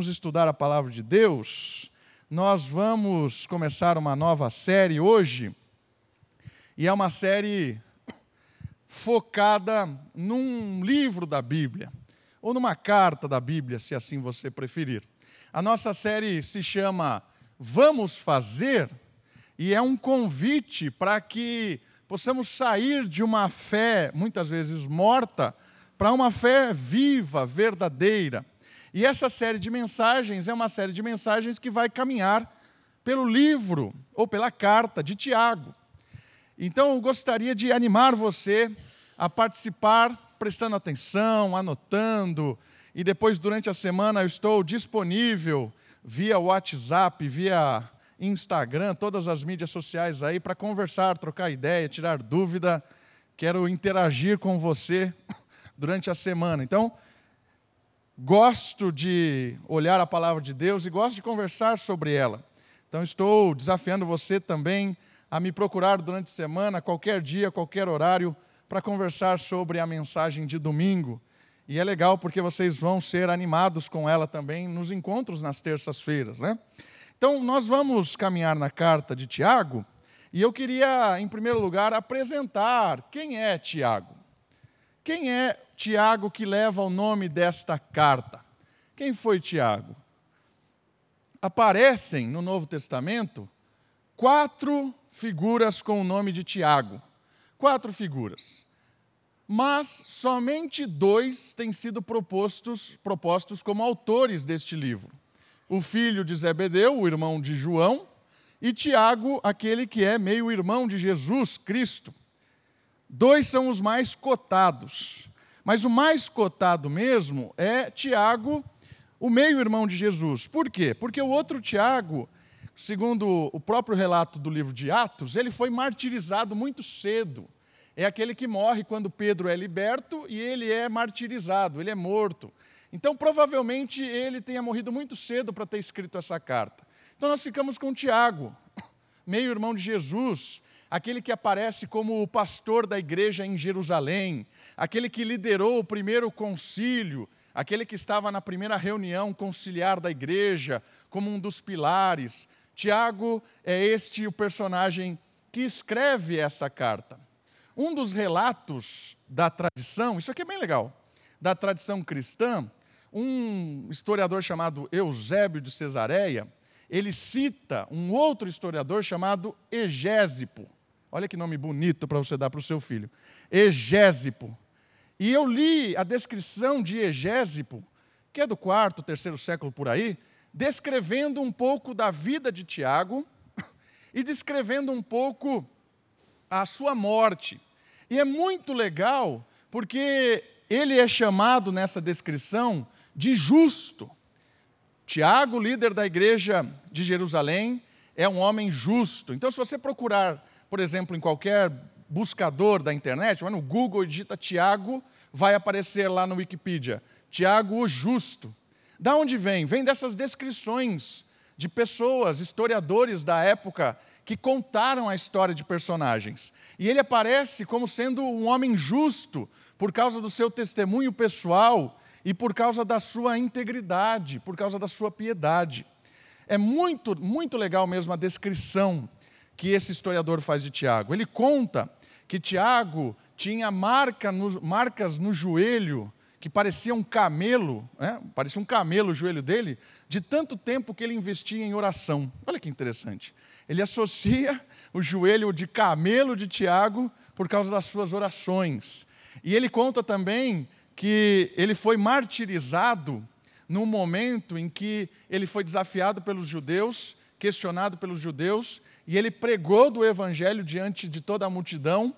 vamos estudar a palavra de Deus. Nós vamos começar uma nova série hoje, e é uma série focada num livro da Bíblia, ou numa carta da Bíblia, se assim você preferir. A nossa série se chama Vamos Fazer, e é um convite para que possamos sair de uma fé, muitas vezes morta, para uma fé viva, verdadeira. E essa série de mensagens é uma série de mensagens que vai caminhar pelo livro ou pela carta de Tiago. Então, eu gostaria de animar você a participar, prestando atenção, anotando, e depois, durante a semana, eu estou disponível via WhatsApp, via Instagram, todas as mídias sociais aí, para conversar, trocar ideia, tirar dúvida. Quero interagir com você durante a semana. Então, gosto de olhar a palavra de Deus e gosto de conversar sobre ela. Então, estou desafiando você também a me procurar durante a semana, qualquer dia, qualquer horário, para conversar sobre a mensagem de domingo. E é legal porque vocês vão ser animados com ela também nos encontros nas terças-feiras, né? Então, nós vamos caminhar na carta de Tiago, e eu queria, em primeiro lugar, apresentar quem é Tiago. Quem é Tiago que leva o nome desta carta? Quem foi Tiago? Aparecem no Novo Testamento quatro figuras com o nome de Tiago. Quatro figuras. Mas somente dois têm sido propostos, propostos como autores deste livro: o filho de Zebedeu, o irmão de João, e Tiago, aquele que é meio-irmão de Jesus Cristo. Dois são os mais cotados. Mas o mais cotado mesmo é Tiago, o meio-irmão de Jesus. Por quê? Porque o outro Tiago, segundo o próprio relato do livro de Atos, ele foi martirizado muito cedo. É aquele que morre quando Pedro é liberto e ele é martirizado, ele é morto. Então, provavelmente, ele tenha morrido muito cedo para ter escrito essa carta. Então, nós ficamos com Tiago, meio-irmão de Jesus, aquele que aparece como o pastor da igreja em Jerusalém, aquele que liderou o primeiro concílio, aquele que estava na primeira reunião conciliar da igreja, como um dos pilares. Tiago é este o personagem que escreve essa carta. Um dos relatos da tradição, isso aqui é bem legal, da tradição cristã, um historiador chamado Eusébio de Cesareia, ele cita um outro historiador chamado Egésipo. Olha que nome bonito para você dar para o seu filho. Egésipo. E eu li a descrição de Egésipo, que é do quarto, terceiro século por aí, descrevendo um pouco da vida de Tiago e descrevendo um pouco a sua morte. E é muito legal porque ele é chamado nessa descrição de justo. Tiago, líder da igreja de Jerusalém, é um homem justo. Então, se você procurar por exemplo, em qualquer buscador da internet, vai no Google e digita Tiago, vai aparecer lá no Wikipedia. Tiago o Justo. Da onde vem? Vem dessas descrições de pessoas, historiadores da época, que contaram a história de personagens. E ele aparece como sendo um homem justo, por causa do seu testemunho pessoal e por causa da sua integridade, por causa da sua piedade. É muito, muito legal mesmo a descrição que esse historiador faz de Tiago. Ele conta que Tiago tinha marca no, marcas no joelho que parecia um camelo, né? parecia um camelo o joelho dele, de tanto tempo que ele investia em oração. Olha que interessante. Ele associa o joelho de camelo de Tiago por causa das suas orações. E ele conta também que ele foi martirizado no momento em que ele foi desafiado pelos judeus, questionado pelos judeus, e ele pregou do evangelho diante de toda a multidão,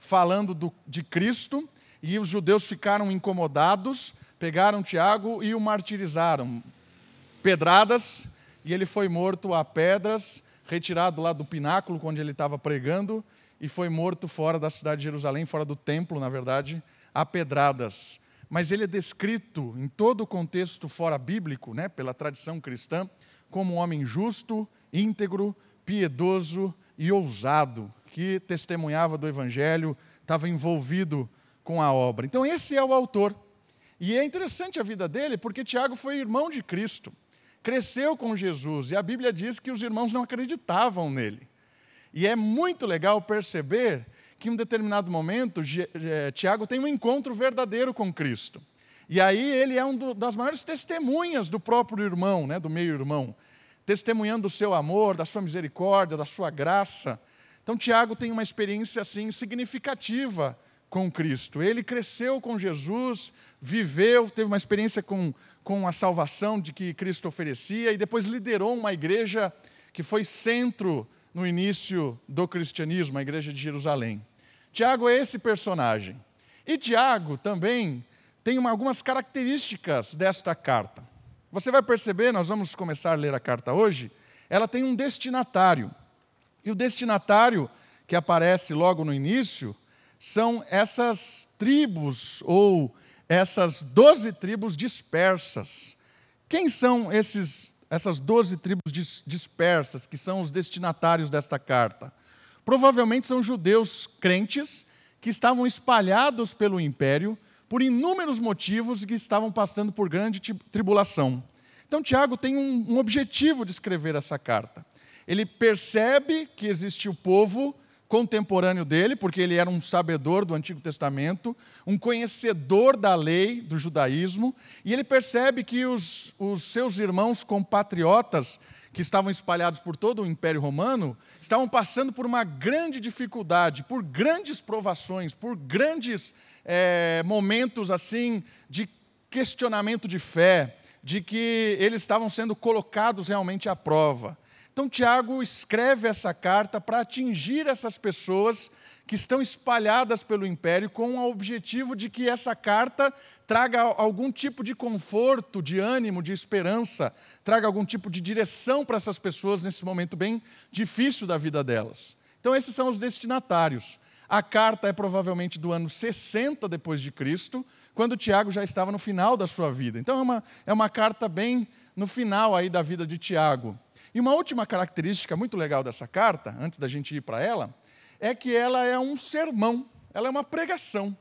falando do, de Cristo, e os judeus ficaram incomodados, pegaram Tiago e o martirizaram. Pedradas, e ele foi morto a pedras, retirado lá do pináculo onde ele estava pregando, e foi morto fora da cidade de Jerusalém, fora do templo, na verdade, a pedradas. Mas ele é descrito em todo o contexto fora bíblico, né, pela tradição cristã, como um homem justo, íntegro, piedoso e ousado, que testemunhava do Evangelho, estava envolvido com a obra. Então, esse é o autor. E é interessante a vida dele, porque Tiago foi irmão de Cristo. cresceu com Jesus e a Bíblia diz que os irmãos não acreditavam nele. E é muito legal perceber que em um determinado momento Tiago tem um encontro verdadeiro com Cristo. E aí ele é uma das maiores testemunhas do próprio irmão, né, do meio-irmão, testemunhando o seu amor, da sua misericórdia, da sua graça. Então Tiago tem uma experiência assim significativa com Cristo. Ele cresceu com Jesus, viveu, teve uma experiência com, com a salvação de que Cristo oferecia e depois liderou uma igreja que foi centro no início do cristianismo, a igreja de Jerusalém. Tiago é esse personagem. E Tiago também tem uma, algumas características desta carta. Você vai perceber, nós vamos começar a ler a carta hoje, ela tem um destinatário. E o destinatário que aparece logo no início são essas tribos ou essas doze tribos dispersas. Quem são esses, essas doze tribos dispersas que são os destinatários desta carta? Provavelmente são judeus crentes que estavam espalhados pelo império, por inúmeros motivos e que estavam passando por grande tribulação. Então, Tiago tem um, um objetivo de escrever essa carta. Ele percebe que existe o povo contemporâneo dele, porque ele era um sabedor do Antigo Testamento, um conhecedor da lei do judaísmo, e ele percebe que os, os seus irmãos compatriotas que estavam espalhados por todo o Império Romano, estavam passando por uma grande dificuldade, por grandes provações, por grandes é, momentos assim de questionamento de fé, de que eles estavam sendo colocados realmente à prova. Então, Tiago escreve essa carta para atingir essas pessoas que estão espalhadas pelo império com o objetivo de que essa carta traga algum tipo de conforto, de ânimo, de esperança, traga algum tipo de direção para essas pessoas nesse momento bem difícil da vida delas. Então esses são os destinatários. A carta é provavelmente do ano 60 depois de Cristo, quando Tiago já estava no final da sua vida. Então é uma, é uma carta bem no final aí da vida de Tiago. E uma última característica muito legal dessa carta, antes da gente ir para ela, é que ela é um sermão, ela é uma pregação.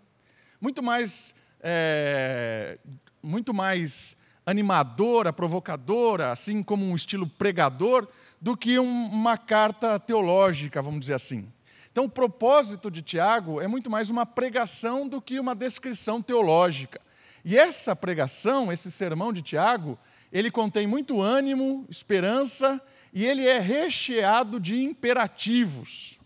Muito mais, é, muito mais animadora, provocadora, assim como um estilo pregador, do que um, uma carta teológica, vamos dizer assim. Então, o propósito de Tiago é muito mais uma pregação do que uma descrição teológica. E essa pregação, esse sermão de Tiago, ele contém muito ânimo, esperança e ele é recheado de imperativos.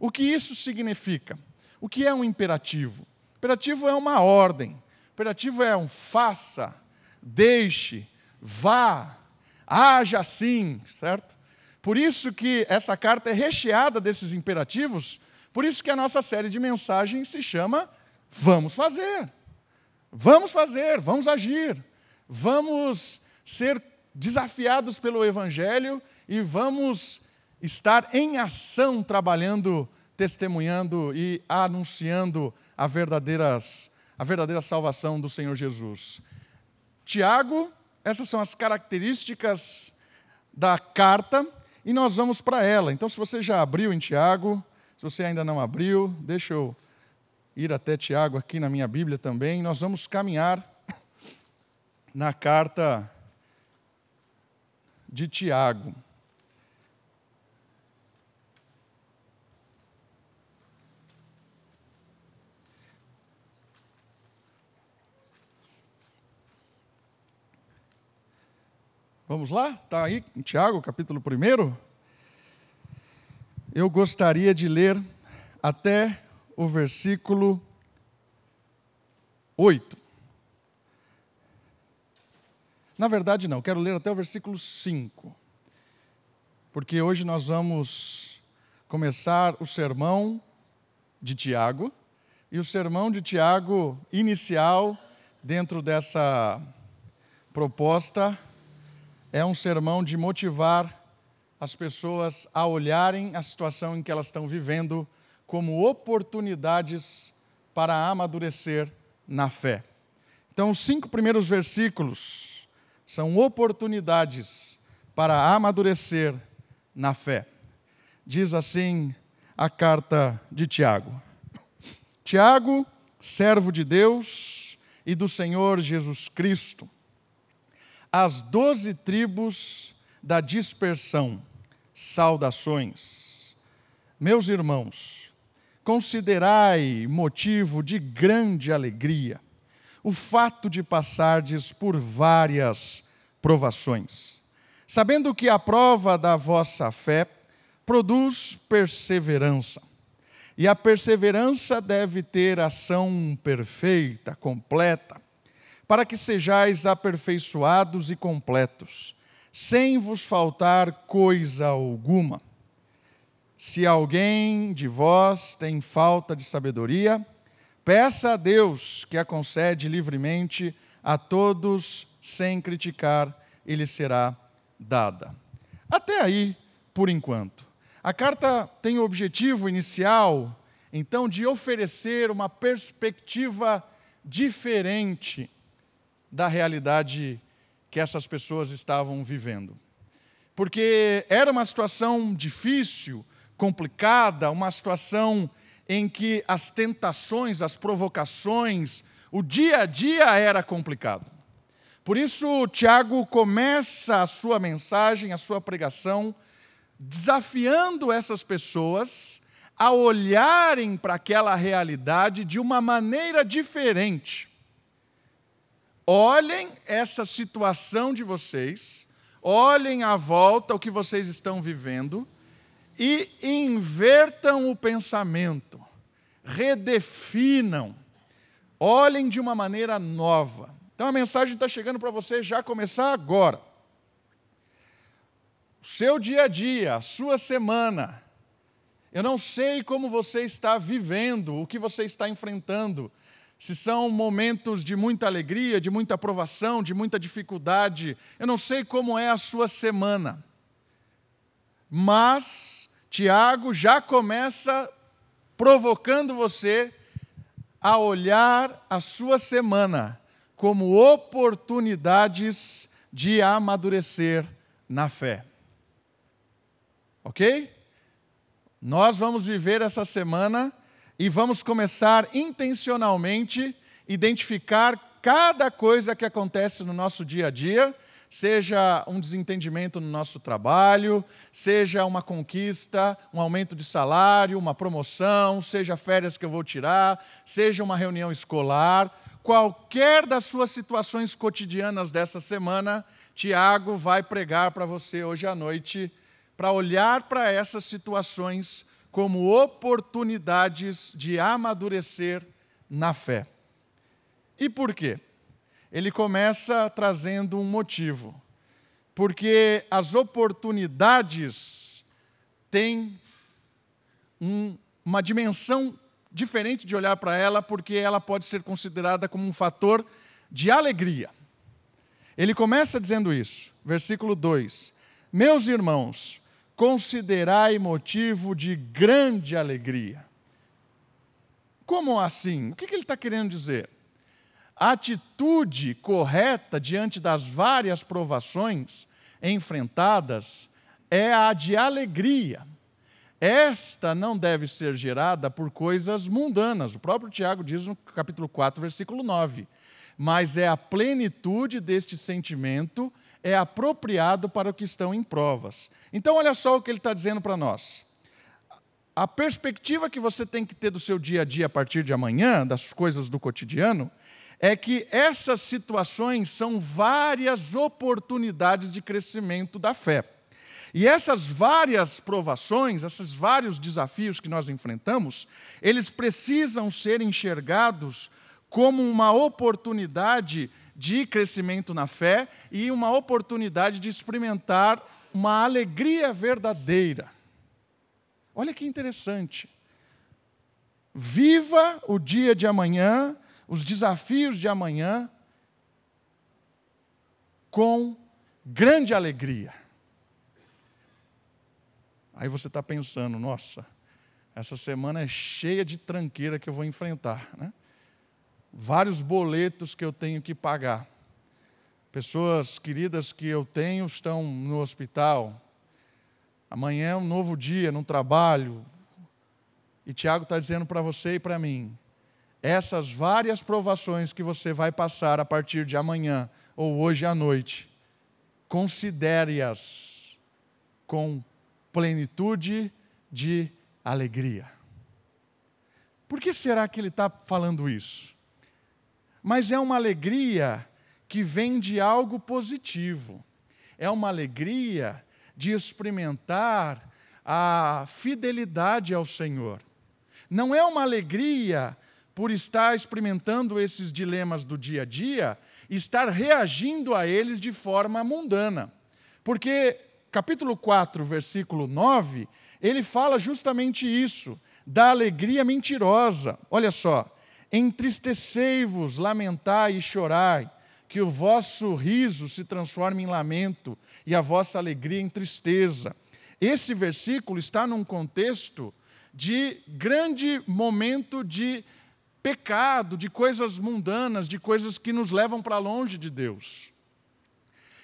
O que isso significa? O que é um imperativo? Imperativo é uma ordem. Imperativo é um faça, deixe, vá, haja assim, certo? Por isso que essa carta é recheada desses imperativos, por isso que a nossa série de mensagens se chama Vamos fazer. Vamos fazer, vamos agir. Vamos ser desafiados pelo evangelho e vamos estar em ação trabalhando, testemunhando e anunciando a, verdadeiras, a verdadeira salvação do Senhor Jesus. Tiago, essas são as características da carta e nós vamos para ela. Então, se você já abriu em Tiago, se você ainda não abriu, deixa eu ir até Tiago aqui na minha Bíblia também. Nós vamos caminhar na carta de Tiago. Vamos lá? Está aí em Tiago, capítulo 1. Eu gostaria de ler até o versículo 8. Na verdade, não, quero ler até o versículo 5. Porque hoje nós vamos começar o sermão de Tiago. E o sermão de Tiago, inicial, dentro dessa proposta, é um sermão de motivar as pessoas a olharem a situação em que elas estão vivendo como oportunidades para amadurecer na fé. Então, os cinco primeiros versículos são oportunidades para amadurecer na fé. Diz assim a carta de Tiago. Tiago, servo de Deus e do Senhor Jesus Cristo As doze tribos da dispersão, saudações. Meus irmãos, considerai motivo de grande alegria o fato de passardes por várias provações, sabendo que a prova da vossa fé produz perseverança. E a perseverança deve ter ação perfeita, completa, para que sejais aperfeiçoados e completos, sem vos faltar coisa alguma. Se alguém de vós tem falta de sabedoria, peça a Deus que a concede livremente a todos, sem criticar, e lhe será dada. Até aí, por enquanto. A carta tem o objetivo inicial, então, de oferecer uma perspectiva diferente da realidade que essas pessoas estavam vivendo. Porque era uma situação difícil, complicada, uma situação em que as tentações, as provocações, o dia a dia era complicado. Por isso, Tiago começa a sua mensagem, a sua pregação, desafiando essas pessoas a olharem para aquela realidade de uma maneira diferente. Olhem essa situação de vocês, olhem à volta o que vocês estão vivendo e invertam o pensamento, redefinam, olhem de uma maneira nova. Então a mensagem está chegando para você já começar agora. O seu dia a dia, a sua semana. Eu não sei como você está vivendo, o que você está enfrentando. Se são momentos de muita alegria, de muita aprovação, de muita dificuldade. Eu não sei como é a sua semana. Mas Tiago já começa provocando você a olhar a sua semana como oportunidades de amadurecer na fé. Ok? Nós vamos viver essa semana e vamos começar intencionalmente identificar cada coisa que acontece no nosso dia a dia seja um desentendimento no nosso trabalho, seja uma conquista, um aumento de salário, uma promoção, seja férias que eu vou tirar, seja uma reunião escolar, qualquer das suas situações cotidianas dessa semana, Tiago vai pregar para você hoje à noite, para olhar para essas situações como oportunidades de amadurecer na fé. E por quê? Ele começa trazendo um motivo. Porque as oportunidades têm um, uma dimensão diferente de olhar para ela, porque ela pode ser considerada como um fator de alegria. Ele começa dizendo isso, versículo 2: Meus irmãos, considerai motivo de grande alegria. Como assim? O que ele está querendo dizer? A atitude correta diante das várias provações enfrentadas é a de alegria. Esta não deve ser gerada por coisas mundanas. O próprio Tiago diz no capítulo 4, versículo 9. Mas é a plenitude deste sentimento, é apropriado para o que estão em provas. Então, olha só o que ele está dizendo para nós. A perspectiva que você tem que ter do seu dia a dia a partir de amanhã, das coisas do cotidiano, é que essas situações são várias oportunidades de crescimento da fé. E essas várias provações, esses vários desafios que nós enfrentamos, eles precisam ser enxergados como uma oportunidade de crescimento na fé e uma oportunidade de experimentar uma alegria verdadeira. Olha que interessante. Viva o dia de amanhã os desafios de amanhã com grande alegria. Aí você está pensando, nossa, essa semana é cheia de tranqueira que eu vou enfrentar. Né? Vários boletos que eu tenho que pagar. Pessoas queridas que eu tenho estão no hospital. Amanhã é um novo dia no trabalho. E Tiago está dizendo para você e para mim: essas várias provações que você vai passar a partir de amanhã ou hoje à noite considere-as com plenitude de alegria. Por que será que ele está falando isso? Mas é uma alegria que vem de algo positivo. É uma alegria de experimentar a fidelidade ao Senhor. Não é uma alegria por estar experimentando esses dilemas do dia a dia, estar reagindo a eles de forma mundana. Porque capítulo 4, versículo 9, ele fala justamente isso, da alegria mentirosa. Olha só, entristecei-vos, lamentai e chorai, que o vosso riso se transforme em lamento e a vossa alegria em tristeza. Esse versículo está num contexto de grande momento de pecado, de coisas mundanas, de coisas que nos levam para longe de Deus.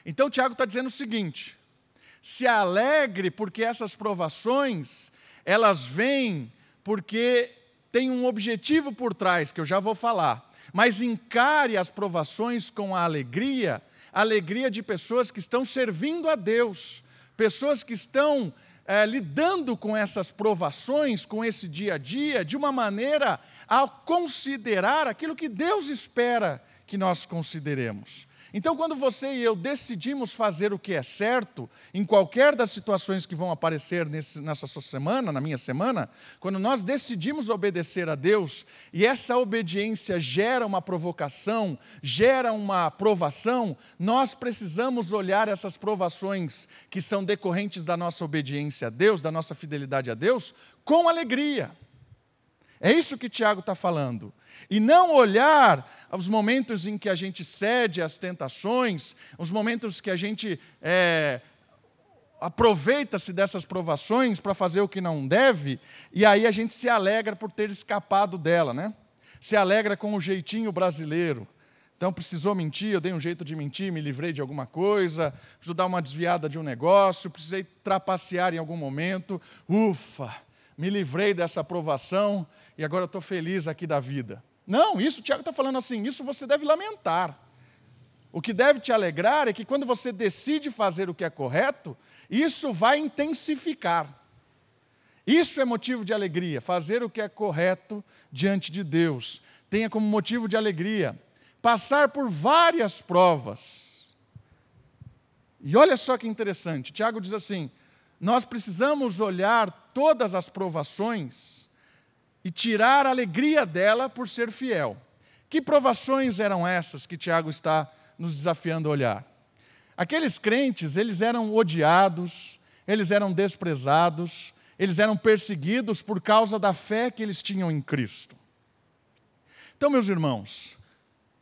Então, Tiago está dizendo o seguinte: se alegre porque essas provações, elas vêm porque tem um objetivo por trás, que eu já vou falar. Mas encare as provações com a alegria, a alegria de pessoas que estão servindo a Deus, pessoas que estão é, lidando com essas provações, com esse dia a dia, de uma maneira a considerar aquilo que Deus espera que nós consideremos. Então, quando você e eu decidimos fazer o que é certo, em qualquer das situações que vão aparecer nesse, nessa sua semana, na minha semana, quando nós decidimos obedecer a Deus e essa obediência gera uma provocação, gera uma provação, nós precisamos olhar essas provações que são decorrentes da nossa obediência a Deus, da nossa fidelidade a Deus, com alegria. É isso que Tiago está falando. E não olhar os momentos em que a gente cede às tentações, os momentos que a gente é, aproveita-se dessas provações para fazer o que não deve, e aí a gente se alegra por ter escapado dela, né? Se alegra com o jeitinho brasileiro. Então precisou mentir, eu dei um jeito de mentir, me livrei de alguma coisa, preciso dar uma desviada de um negócio, precisei trapacear em algum momento. Ufa! Me livrei dessa aprovação e agora estou feliz aqui da vida. Não, isso Tiago está falando assim, isso você deve lamentar. O que deve te alegrar é que quando você decide fazer o que é correto, isso vai intensificar. Isso é motivo de alegria, fazer o que é correto diante de Deus. Tenha como motivo de alegria passar por várias provas. E olha só que interessante, Tiago diz assim: nós precisamos olhar todas as provações e tirar a alegria dela por ser fiel. Que provações eram essas que Tiago está nos desafiando a olhar? Aqueles crentes, eles eram odiados, eles eram desprezados, eles eram perseguidos por causa da fé que eles tinham em Cristo. Então, meus irmãos,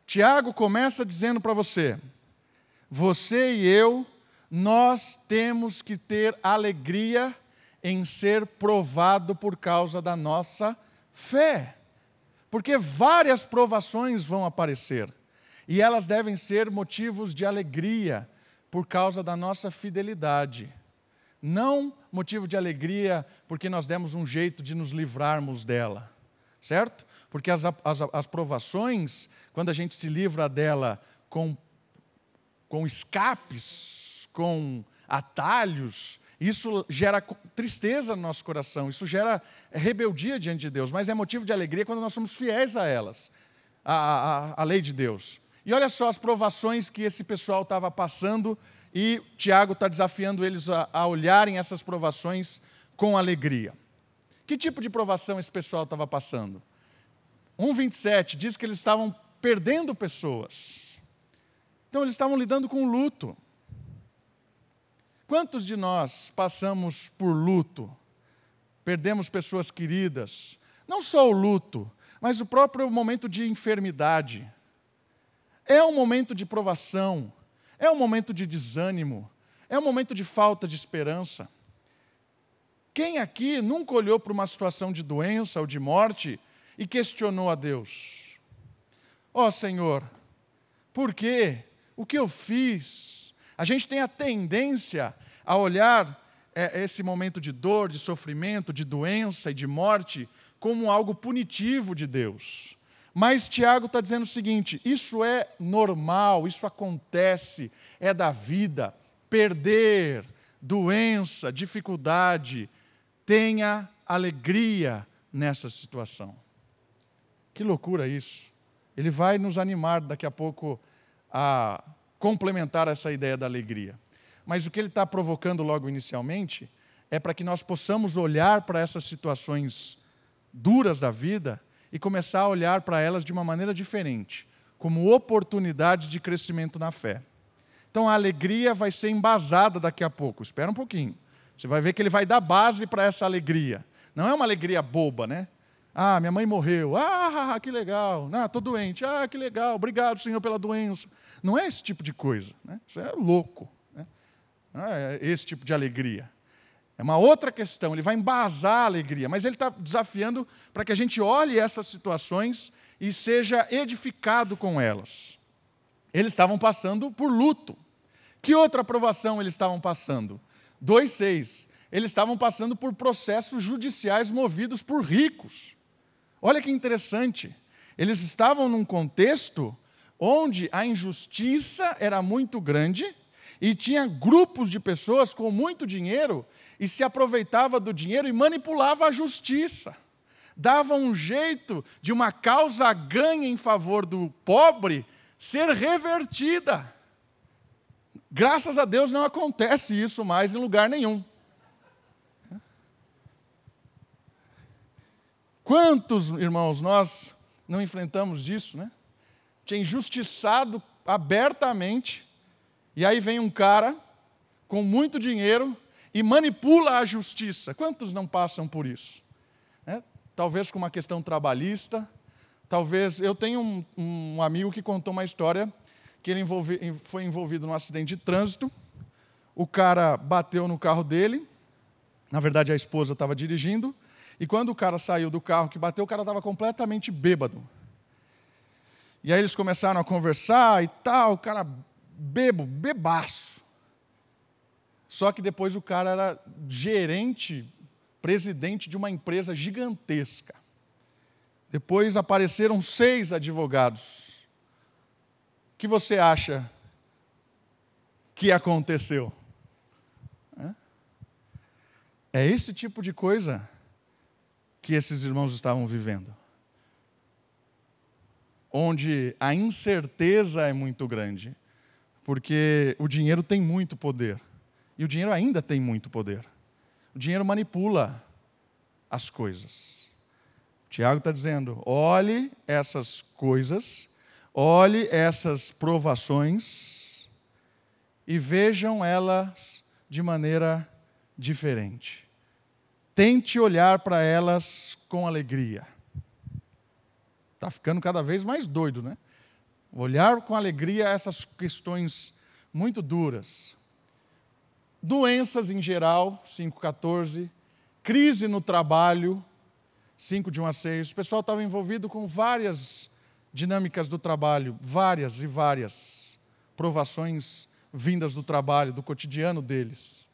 Tiago começa dizendo para você: você e eu nós temos que ter alegria em ser provado por causa da nossa fé. Porque várias provações vão aparecer e elas devem ser motivos de alegria por causa da nossa fidelidade. Não motivo de alegria porque nós demos um jeito de nos livrarmos dela, certo? Porque as, as, as provações, quando a gente se livra dela com, com escapes, com atalhos, isso gera tristeza no nosso coração, isso gera rebeldia diante de Deus, mas é motivo de alegria quando nós somos fiéis a elas, a, a, a lei de Deus. E olha só as provações que esse pessoal estava passando, e Tiago está desafiando eles a, a olharem essas provações com alegria. Que tipo de provação esse pessoal estava passando? 1,27 diz que eles estavam perdendo pessoas. Então, eles estavam lidando com luto. Quantos de nós passamos por luto? Perdemos pessoas queridas. Não só o luto, mas o próprio momento de enfermidade. É um momento de provação, é um momento de desânimo, é um momento de falta de esperança. Quem aqui nunca olhou para uma situação de doença ou de morte e questionou a Deus? Ó oh, Senhor, por quê? O que eu fiz? A gente tem a tendência a olhar é, esse momento de dor, de sofrimento, de doença e de morte como algo punitivo de Deus. Mas Tiago está dizendo o seguinte: isso é normal, isso acontece, é da vida. perder, doença, dificuldade, tenha alegria nessa situação. Que loucura isso. Ele vai nos animar daqui a pouco a complementar essa ideia da alegria. Mas o que ele está provocando logo inicialmente é para que nós possamos olhar para essas situações duras da vida e começar a olhar para elas de uma maneira diferente, como oportunidades de crescimento na fé. Então a alegria vai ser embasada daqui a pouco. Espera um pouquinho. Você vai ver que ele vai dar base para essa alegria. Não é uma alegria boba, né? Ah, minha mãe morreu. Ah, que legal. Ah, estou doente. Ah, que legal. Obrigado, Senhor, pela doença. Não é esse tipo de coisa. Né? Isso é louco. Né? Não é esse tipo de alegria. É uma outra questão. Ele vai embasar a alegria, mas ele está desafiando para que a gente olhe essas situações e seja edificado com elas. Eles estavam passando por luto. Que outra aprovação eles estavam passando? 2,6. Eles estavam passando por processos judiciais movidos por ricos. Olha que interessante. Eles estavam num contexto onde a injustiça era muito grande e tinha grupos de pessoas com muito dinheiro e se aproveitava do dinheiro e manipulava a justiça. Dava um jeito de uma causa ganha em favor do pobre ser revertida. Graças a Deus não acontece isso mais em lugar nenhum. Quantos, irmãos, nós não enfrentamos disso, né? Tinha injustiçado abertamente, e aí vem um cara com muito dinheiro e manipula a justiça. Quantos não passam por isso? É, talvez com uma questão trabalhista, talvez. Eu tenho um, um amigo que contou uma história que ele foi envolvido num acidente de trânsito. O cara bateu no carro dele, na verdade a esposa estava dirigindo, e quando o cara saiu do carro que bateu, o cara estava completamente bêbado. E aí eles começaram a conversar e tal, o cara bebo, bebaço. Só que depois o cara era gerente, presidente de uma empresa gigantesca. Depois apareceram seis advogados. O que você acha que aconteceu? É esse tipo de coisa que esses irmãos estavam vivendo. Onde a incerteza é muito grande, porque o dinheiro tem muito poder. E o dinheiro ainda tem muito poder. O dinheiro manipula as coisas. Tiago está dizendo: olhe essas coisas, olhe essas provações e vejam elas de maneira diferente. Tente olhar para elas com alegria. Está ficando cada vez mais doido, né? Olhar com alegria essas questões muito duras. Doenças em geral, 5,14. Crise no trabalho, 5 de 1 a 6. O pessoal estava envolvido com várias dinâmicas do trabalho, várias e várias provações vindas do trabalho, do cotidiano deles.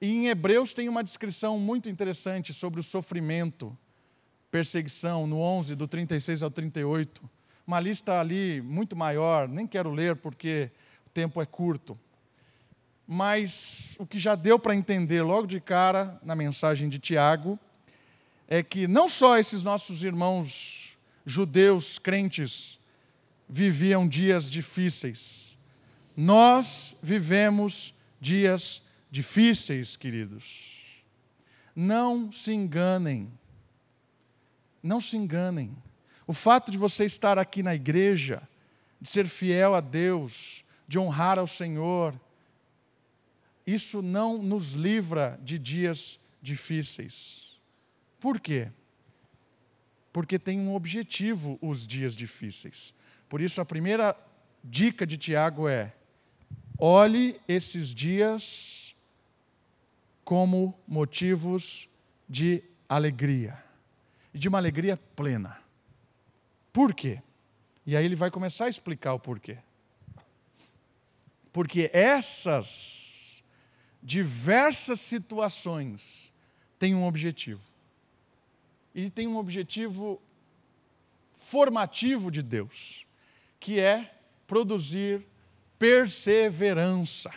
E em Hebreus tem uma descrição muito interessante sobre o sofrimento, perseguição, no 11, do 36 ao 38. Uma lista ali muito maior, nem quero ler porque o tempo é curto. Mas o que já deu para entender logo de cara na mensagem de Tiago é que não só esses nossos irmãos judeus crentes viviam dias difíceis, nós vivemos dias difíceis difíceis, queridos. Não se enganem. Não se enganem. O fato de você estar aqui na igreja, de ser fiel a Deus, de honrar ao Senhor, isso não nos livra de dias difíceis. Por quê? Porque tem um objetivo os dias difíceis. Por isso, a primeira dica de Tiago é: olhe esses dias como motivos de alegria. E de uma alegria plena. Por quê? E aí ele vai começar a explicar o porquê. Porque essas diversas situações têm um objetivo. E tem um objetivo formativo de Deus, que é produzir perseverança.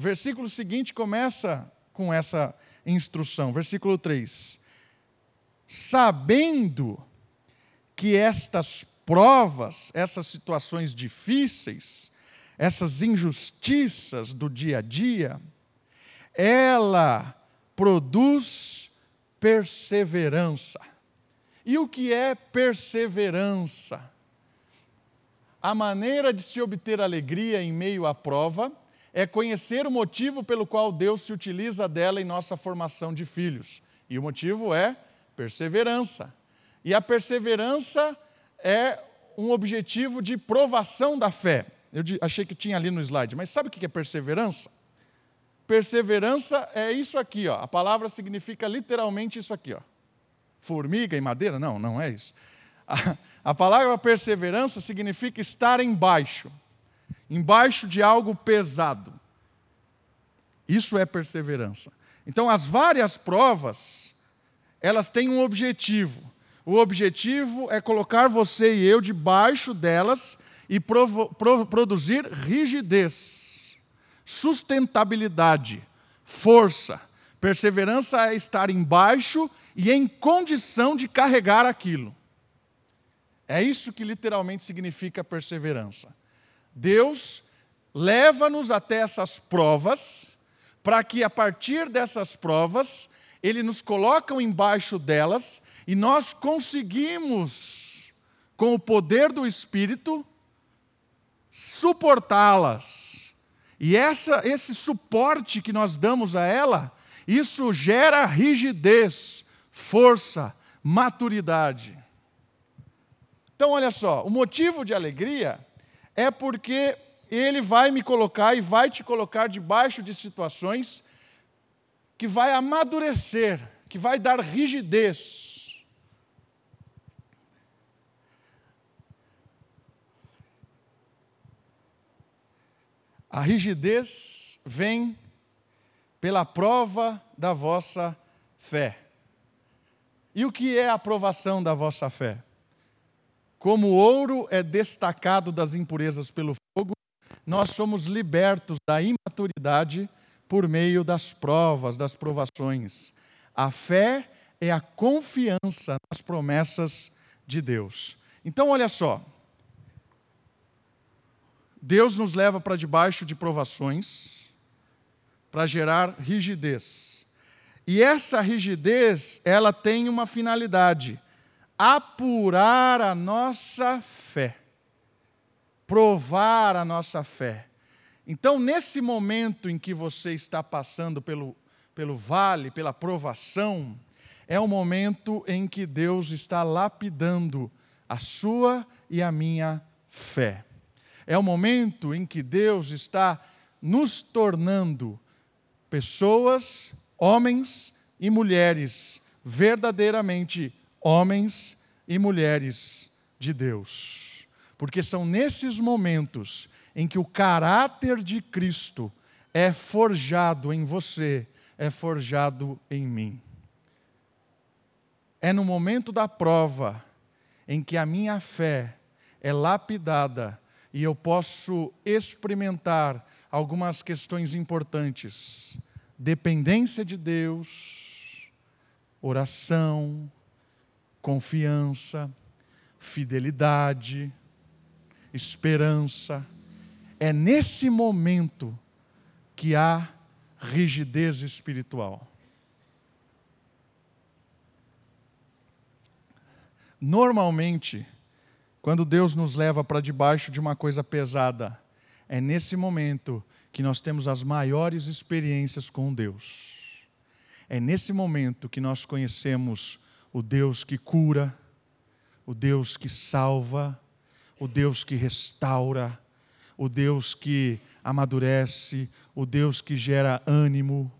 Versículo seguinte começa com essa instrução, versículo 3. Sabendo que estas provas, essas situações difíceis, essas injustiças do dia a dia, ela produz perseverança. E o que é perseverança? A maneira de se obter alegria em meio à prova é conhecer o motivo pelo qual Deus se utiliza dela em nossa formação de filhos. E o motivo é perseverança. E a perseverança é um objetivo de provação da fé. Eu achei que tinha ali no slide, mas sabe o que é perseverança? Perseverança é isso aqui, ó. A palavra significa literalmente isso aqui, ó. Formiga e madeira? Não, não é isso. A, a palavra perseverança significa estar embaixo embaixo de algo pesado. Isso é perseverança. Então, as várias provas, elas têm um objetivo. O objetivo é colocar você e eu debaixo delas e provo, pro, produzir rigidez, sustentabilidade, força. Perseverança é estar embaixo e em condição de carregar aquilo. É isso que literalmente significa perseverança. Deus leva-nos até essas provas, para que a partir dessas provas, Ele nos coloca embaixo delas e nós conseguimos, com o poder do Espírito, suportá-las. E essa, esse suporte que nós damos a ela, isso gera rigidez, força, maturidade. Então, olha só, o motivo de alegria é porque Ele vai me colocar e vai te colocar debaixo de situações que vai amadurecer, que vai dar rigidez. A rigidez vem pela prova da vossa fé. E o que é a aprovação da vossa fé? Como o ouro é destacado das impurezas pelo fogo, nós somos libertos da imaturidade por meio das provas, das provações. A fé é a confiança nas promessas de Deus. Então, olha só. Deus nos leva para debaixo de provações para gerar rigidez. E essa rigidez, ela tem uma finalidade apurar a nossa fé, provar a nossa fé. Então, nesse momento em que você está passando pelo, pelo vale, pela provação, é o momento em que Deus está lapidando a sua e a minha fé. É o momento em que Deus está nos tornando pessoas, homens e mulheres verdadeiramente homens e mulheres de Deus. Porque são nesses momentos em que o caráter de Cristo é forjado em você, é forjado em mim. É no momento da prova em que a minha fé é lapidada e eu posso experimentar algumas questões importantes: dependência de Deus, oração, confiança, fidelidade, esperança. É nesse momento que há rigidez espiritual. Normalmente, quando Deus nos leva para debaixo de uma coisa pesada, é nesse momento que nós temos as maiores experiências com Deus. É nesse momento que nós conhecemos o Deus que cura, o Deus que salva, o Deus que restaura, o Deus que amadurece, o Deus que gera ânimo.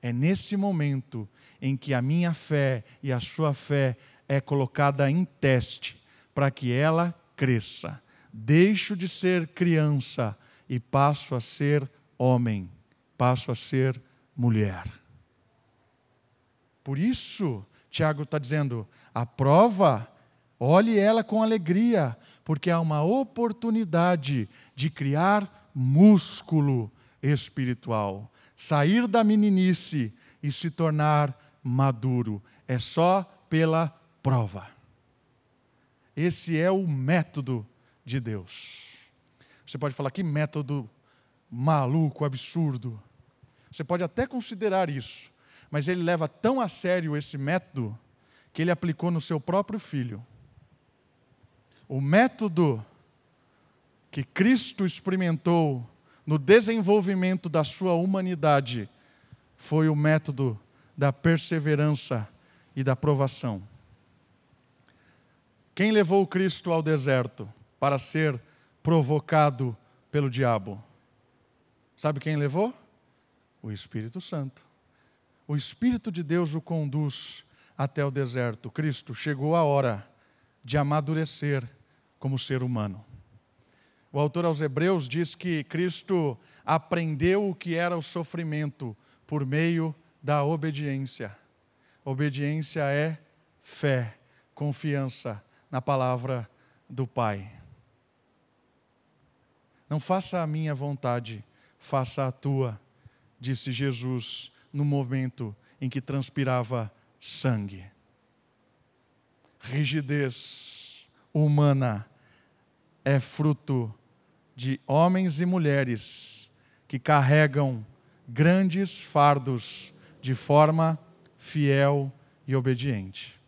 É nesse momento em que a minha fé e a sua fé é colocada em teste para que ela cresça. Deixo de ser criança e passo a ser homem, passo a ser mulher. Por isso, Tiago está dizendo: a prova, olhe ela com alegria, porque há uma oportunidade de criar músculo, espiritual. Sair da meninice e se tornar maduro é só pela prova. Esse é o método de Deus. Você pode falar que método maluco, absurdo. Você pode até considerar isso, mas ele leva tão a sério esse método que ele aplicou no seu próprio filho. O método que Cristo experimentou no desenvolvimento da sua humanidade foi o método da perseverança e da provação. Quem levou Cristo ao deserto para ser provocado pelo diabo? Sabe quem levou? O Espírito Santo. O Espírito de Deus o conduz até o deserto. Cristo chegou a hora de amadurecer como ser humano. O autor aos Hebreus diz que Cristo aprendeu o que era o sofrimento por meio da obediência. Obediência é fé, confiança na palavra do Pai. Não faça a minha vontade, faça a tua, disse Jesus no momento em que transpirava sangue. Rigidez humana é fruto de homens e mulheres que carregam grandes fardos de forma fiel e obediente.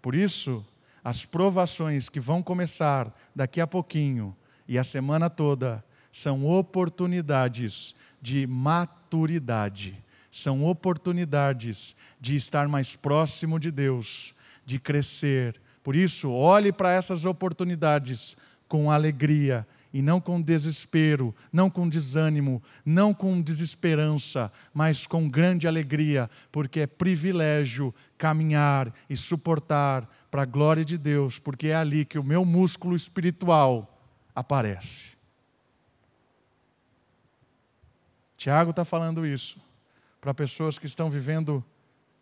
Por isso, as provações que vão começar daqui a pouquinho e a semana toda são oportunidades de maturidade, são oportunidades de estar mais próximo de Deus, de crescer. Por isso, olhe para essas oportunidades com alegria e não com desespero, não com desânimo, não com desesperança, mas com grande alegria, porque é privilégio caminhar e suportar para a glória de Deus, porque é ali que o meu músculo espiritual aparece. Tiago está falando isso para pessoas que estão vivendo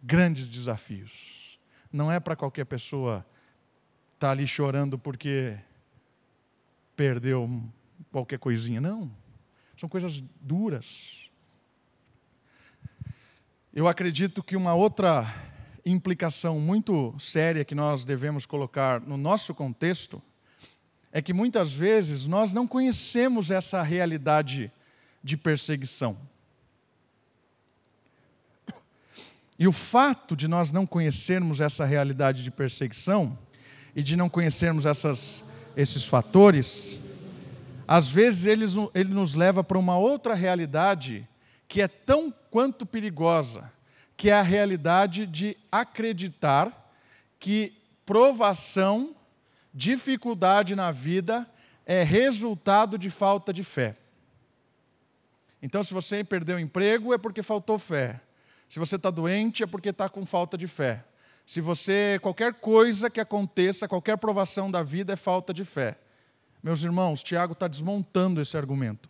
grandes desafios. Não é para qualquer pessoa estar tá ali chorando porque perdeu qualquer coisinha. Não. São coisas duras. Eu acredito que uma outra implicação muito séria que nós devemos colocar no nosso contexto é que muitas vezes nós não conhecemos essa realidade de perseguição. E o fato de nós não conhecermos essa realidade de perseguição e de não conhecermos essas esses fatores, às vezes eles, ele nos leva para uma outra realidade que é tão quanto perigosa, que é a realidade de acreditar que provação, dificuldade na vida é resultado de falta de fé. Então, se você perdeu o emprego, é porque faltou fé. Se você está doente, é porque está com falta de fé. Se você, qualquer coisa que aconteça, qualquer provação da vida é falta de fé. Meus irmãos, Tiago está desmontando esse argumento.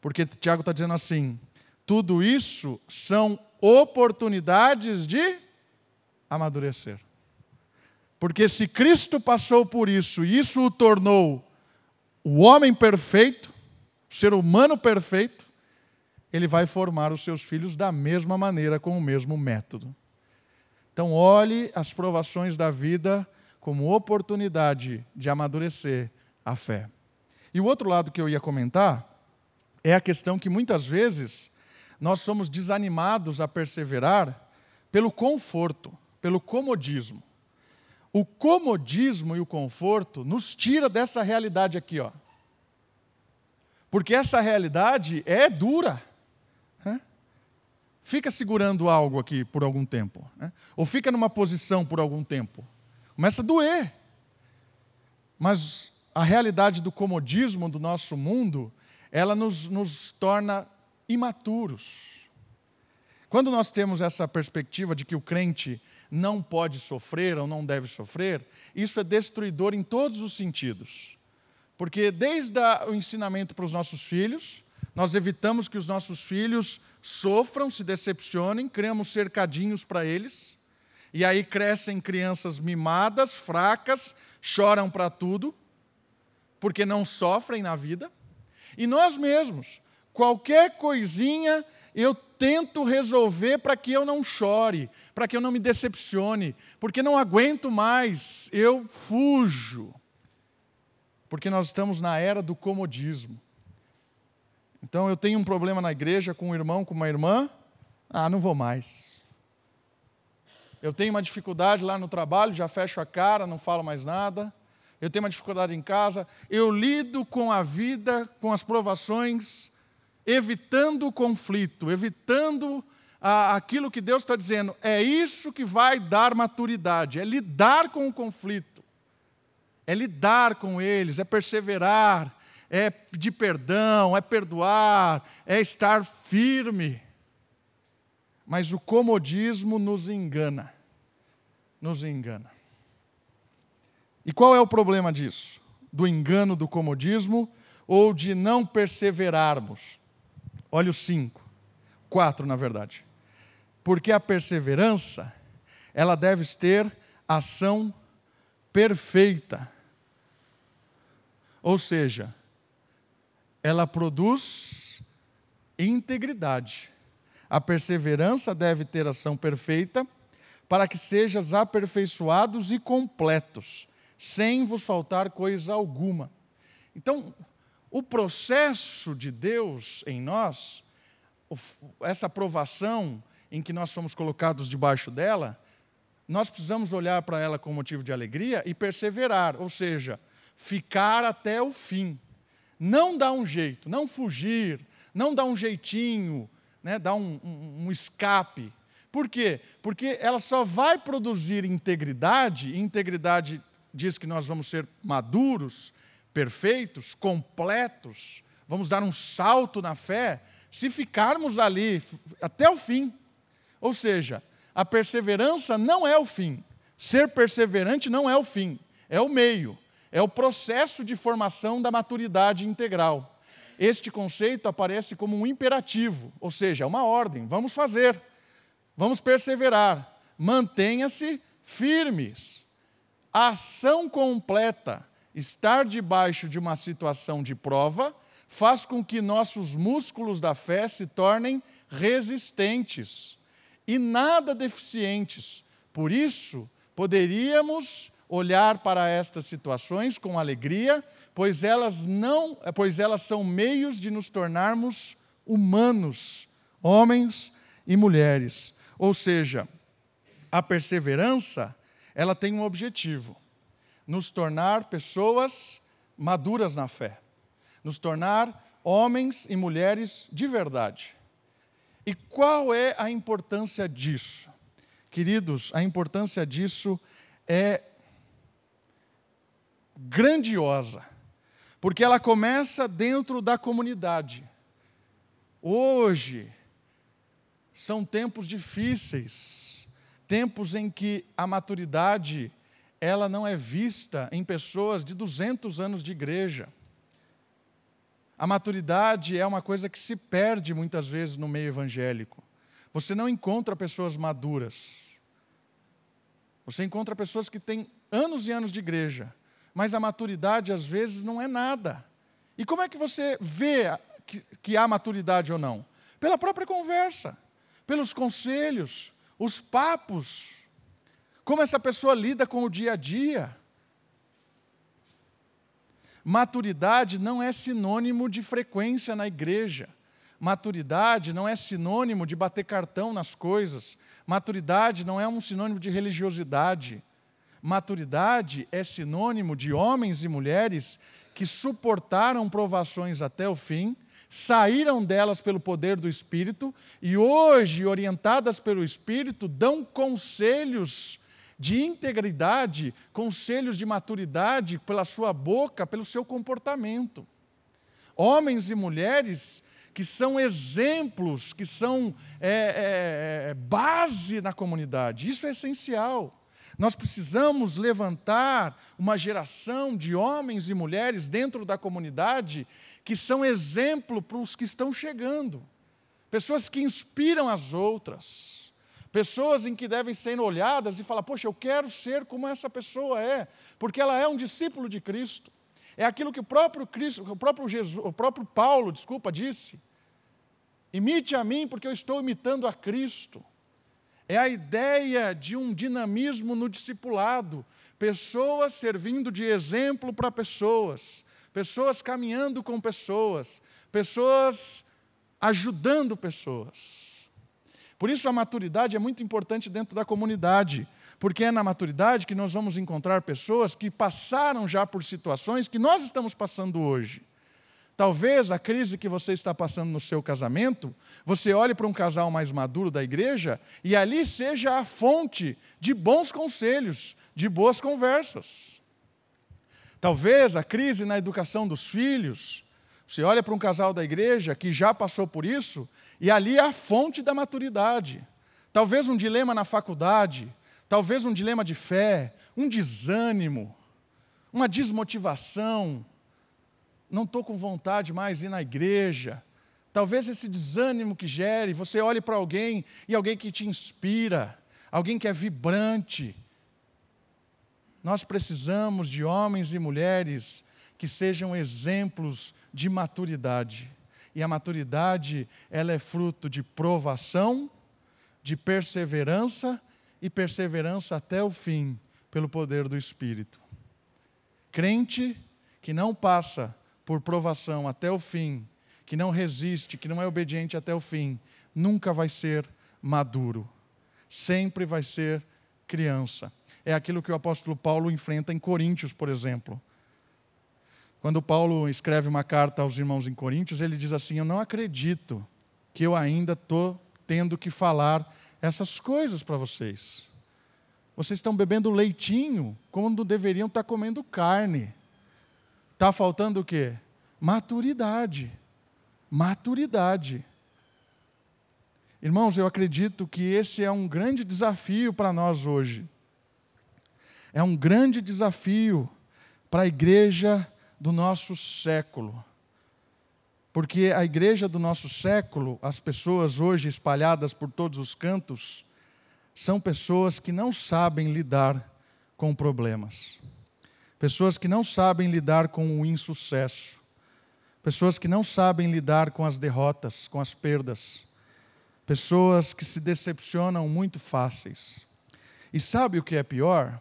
Porque Tiago está dizendo assim: tudo isso são oportunidades de amadurecer. Porque se Cristo passou por isso e isso o tornou o homem perfeito, o ser humano perfeito, ele vai formar os seus filhos da mesma maneira, com o mesmo método. Então, olhe as provações da vida como oportunidade de amadurecer a fé. E o outro lado que eu ia comentar é a questão que muitas vezes nós somos desanimados a perseverar pelo conforto, pelo comodismo. O comodismo e o conforto nos tira dessa realidade aqui, ó. Porque essa realidade é dura fica segurando algo aqui por algum tempo, né? ou fica numa posição por algum tempo. Começa a doer. Mas a realidade do comodismo do nosso mundo, ela nos, nos torna imaturos. Quando nós temos essa perspectiva de que o crente não pode sofrer ou não deve sofrer, isso é destruidor em todos os sentidos. Porque desde o ensinamento para os nossos filhos, nós evitamos que os nossos filhos sofram, se decepcionem, criamos cercadinhos para eles, e aí crescem crianças mimadas, fracas, choram para tudo, porque não sofrem na vida. E nós mesmos, qualquer coisinha eu tento resolver para que eu não chore, para que eu não me decepcione, porque não aguento mais, eu fujo. Porque nós estamos na era do comodismo. Então eu tenho um problema na igreja com um irmão, com uma irmã, ah, não vou mais. Eu tenho uma dificuldade lá no trabalho, já fecho a cara, não falo mais nada. Eu tenho uma dificuldade em casa, eu lido com a vida, com as provações, evitando o conflito, evitando ah, aquilo que Deus está dizendo. É isso que vai dar maturidade, é lidar com o conflito, é lidar com eles, é perseverar, é pedir perdão, é perdoar, é estar firme. Mas o comodismo nos engana, nos engana. E qual é o problema disso? Do engano do comodismo ou de não perseverarmos? Olha os cinco, quatro na verdade. Porque a perseverança, ela deve ter ação perfeita. Ou seja, ela produz integridade. A perseverança deve ter ação perfeita para que sejas aperfeiçoados e completos, sem vos faltar coisa alguma. Então, o processo de Deus em nós, essa aprovação em que nós somos colocados debaixo dela, nós precisamos olhar para ela com motivo de alegria e perseverar, ou seja, ficar até o fim. Não dar um jeito, não fugir, não dar um jeitinho, né, dar um, um, um escape. Por quê? Porque ela só vai produzir integridade, e integridade diz que nós vamos ser maduros, perfeitos, completos, vamos dar um salto na fé, se ficarmos ali até o fim. Ou seja, a perseverança não é o fim. Ser perseverante não é o fim, é o meio, é o processo de formação da maturidade integral. Este conceito aparece como um imperativo, ou seja, uma ordem. Vamos fazer, vamos perseverar, mantenha-se firmes. Ação completa estar debaixo de uma situação de prova faz com que nossos músculos da fé se tornem resistentes e nada deficientes. Por isso, poderíamos olhar para estas situações com alegria, pois elas não, pois elas são meios de nos tornarmos humanos, homens e mulheres. Ou seja, a perseverança, ela tem um objetivo: nos tornar pessoas maduras na fé, nos tornar homens e mulheres de verdade. E qual é a importância disso? Queridos, a importância disso é grandiosa, porque ela começa dentro da comunidade. Hoje são tempos difíceis, tempos em que a maturidade ela não é vista em pessoas de 200 anos de igreja. A maturidade é uma coisa que se perde muitas vezes no meio evangélico. Você não encontra pessoas maduras. Você encontra pessoas que têm anos e anos de igreja, mas a maturidade às vezes não é nada. E como é que você vê que, que há maturidade ou não? Pela própria conversa, pelos conselhos, os papos como essa pessoa lida com o dia a dia. Maturidade não é sinônimo de frequência na igreja. Maturidade não é sinônimo de bater cartão nas coisas. Maturidade não é um sinônimo de religiosidade. Maturidade é sinônimo de homens e mulheres que suportaram provações até o fim, saíram delas pelo poder do Espírito e hoje, orientadas pelo Espírito, dão conselhos de integridade, conselhos de maturidade pela sua boca, pelo seu comportamento. Homens e mulheres que são exemplos, que são é, é, é, base na comunidade. Isso é essencial. Nós precisamos levantar uma geração de homens e mulheres dentro da comunidade que são exemplo para os que estão chegando. Pessoas que inspiram as outras Pessoas em que devem ser olhadas e falar: Poxa, eu quero ser como essa pessoa é, porque ela é um discípulo de Cristo. É aquilo que o próprio Cristo, o próprio Jesus, o próprio Paulo, desculpa, disse. Imite a mim, porque eu estou imitando a Cristo. É a ideia de um dinamismo no discipulado, pessoas servindo de exemplo para pessoas, pessoas caminhando com pessoas, pessoas ajudando pessoas. Por isso a maturidade é muito importante dentro da comunidade, porque é na maturidade que nós vamos encontrar pessoas que passaram já por situações que nós estamos passando hoje. Talvez a crise que você está passando no seu casamento, você olhe para um casal mais maduro da igreja e ali seja a fonte de bons conselhos, de boas conversas. Talvez a crise na educação dos filhos, você olha para um casal da igreja que já passou por isso e ali é a fonte da maturidade. Talvez um dilema na faculdade, talvez um dilema de fé, um desânimo, uma desmotivação, não estou com vontade mais de ir na igreja. Talvez esse desânimo que gere, você olhe para alguém e alguém que te inspira, alguém que é vibrante. Nós precisamos de homens e mulheres que sejam exemplos de maturidade. E a maturidade, ela é fruto de provação, de perseverança e perseverança até o fim, pelo poder do Espírito. Crente que não passa por provação até o fim, que não resiste, que não é obediente até o fim, nunca vai ser maduro. Sempre vai ser criança. É aquilo que o apóstolo Paulo enfrenta em Coríntios, por exemplo. Quando Paulo escreve uma carta aos irmãos em Coríntios, ele diz assim: Eu não acredito que eu ainda estou tendo que falar essas coisas para vocês. Vocês estão bebendo leitinho quando deveriam estar comendo carne. Está faltando o quê? Maturidade. Maturidade. Irmãos, eu acredito que esse é um grande desafio para nós hoje. É um grande desafio para a igreja do nosso século. Porque a igreja do nosso século, as pessoas hoje espalhadas por todos os cantos, são pessoas que não sabem lidar com problemas. Pessoas que não sabem lidar com o insucesso. Pessoas que não sabem lidar com as derrotas, com as perdas. Pessoas que se decepcionam muito fáceis. E sabe o que é pior?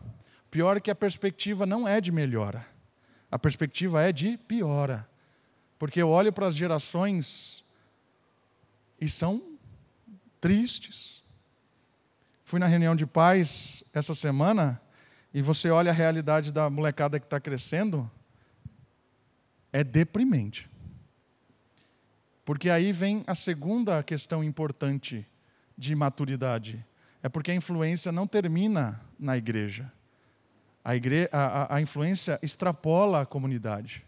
Pior é que a perspectiva não é de melhora. A perspectiva é de piora. Porque eu olho para as gerações e são tristes. Fui na reunião de pais essa semana e você olha a realidade da molecada que está crescendo, é deprimente. Porque aí vem a segunda questão importante de maturidade. É porque a influência não termina na igreja. A, igre... a, a, a influência extrapola a comunidade.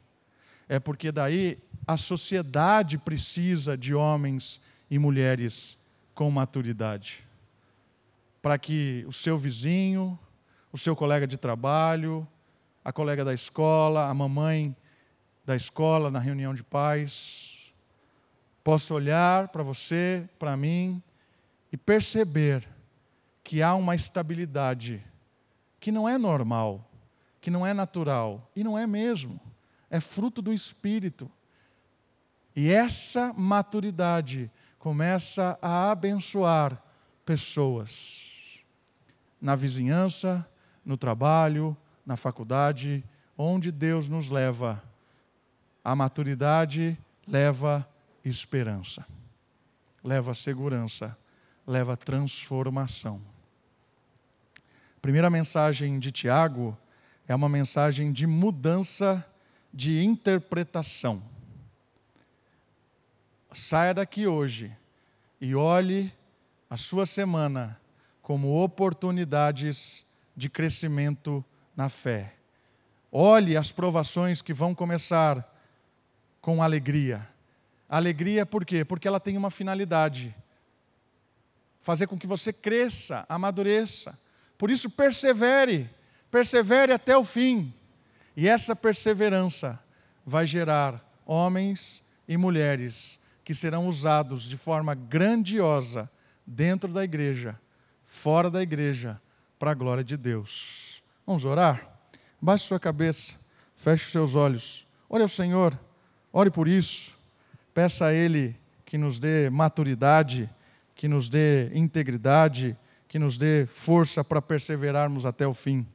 É porque daí a sociedade precisa de homens e mulheres com maturidade. Para que o seu vizinho, o seu colega de trabalho, a colega da escola, a mamãe da escola na reunião de pais. Posso olhar para você, para mim e perceber que há uma estabilidade que não é normal, que não é natural e não é mesmo, é fruto do espírito. E essa maturidade começa a abençoar pessoas na vizinhança, no trabalho, na faculdade, onde Deus nos leva. A maturidade leva esperança, leva segurança, leva transformação. A primeira mensagem de Tiago é uma mensagem de mudança de interpretação. Saia daqui hoje e olhe a sua semana como oportunidades de crescimento na fé. Olhe as provações que vão começar com alegria. Alegria por quê? Porque ela tem uma finalidade: fazer com que você cresça, amadureça. Por isso, persevere, persevere até o fim. E essa perseverança vai gerar homens e mulheres que serão usados de forma grandiosa dentro da igreja, fora da igreja, para a glória de Deus. Vamos orar? Baixe sua cabeça, feche seus olhos, ore ao Senhor, ore por isso, peça a Ele que nos dê maturidade, que nos dê integridade, que nos dê força para perseverarmos até o fim.